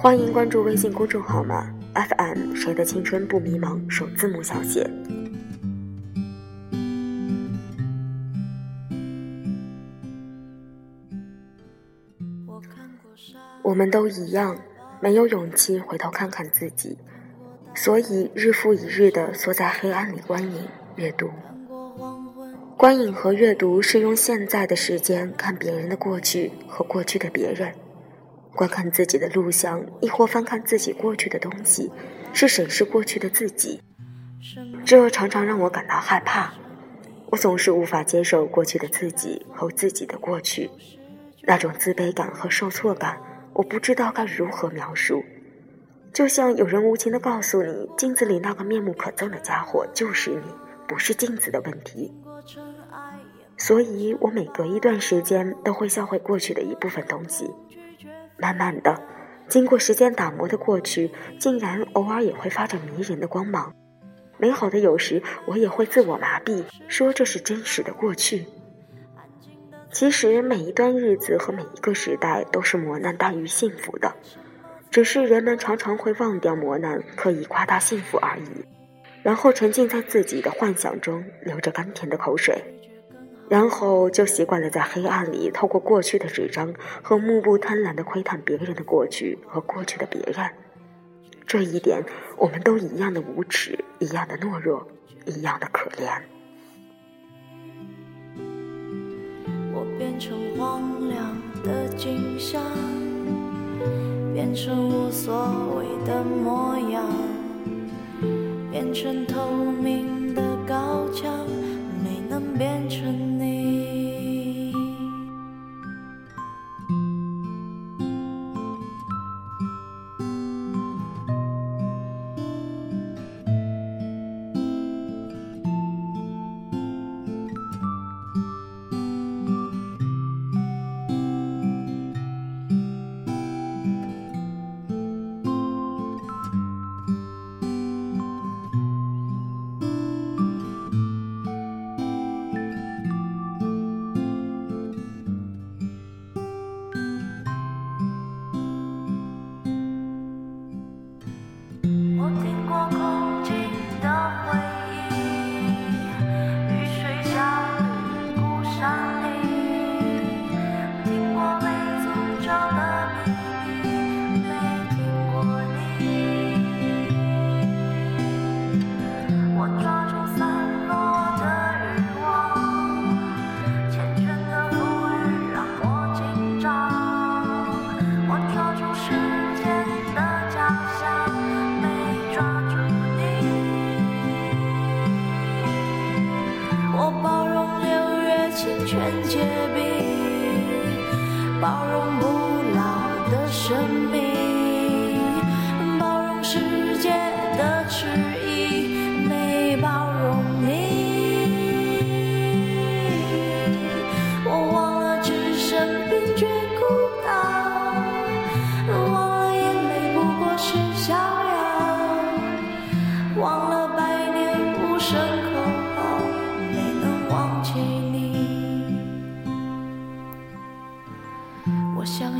欢迎关注微信公众号码 FM 谁的青春不迷茫首字母小写。我们都一样，没有勇气回头看看自己，所以日复一日的缩在黑暗里观影阅读。观影和阅读是用现在的时间看别人的过去和过去的别人，观看自己的录像，亦或翻看自己过去的东西，是审视过去的自己。这常常让我感到害怕。我总是无法接受过去的自己和自己的过去，那种自卑感和受挫感，我不知道该如何描述。就像有人无情地告诉你，镜子里那个面目可憎的家伙就是你，不是镜子的问题。所以我每隔一段时间都会销毁过去的一部分东西，慢慢的，经过时间打磨的过去，竟然偶尔也会发着迷人的光芒。美好的有时我也会自我麻痹，说这是真实的过去。其实每一段日子和每一个时代都是磨难大于幸福的，只是人们常常会忘掉磨难，刻意夸大幸福而已，然后沉浸在自己的幻想中，流着甘甜的口水。然后就习惯了在黑暗里透过过去的纸张和目不贪婪的窥探别人的过去和过去的别人，这一点我们都一样的无耻，一样的懦弱，一样的可怜。我变成荒凉的景象，变成无所谓的模样，变成透明的高墙，没能变成。全结冰包容不老的生命，包容世界的迟疑，没包容你。我忘了置身冰绝孤岛，忘了眼泪不过是逍遥，忘了百年无声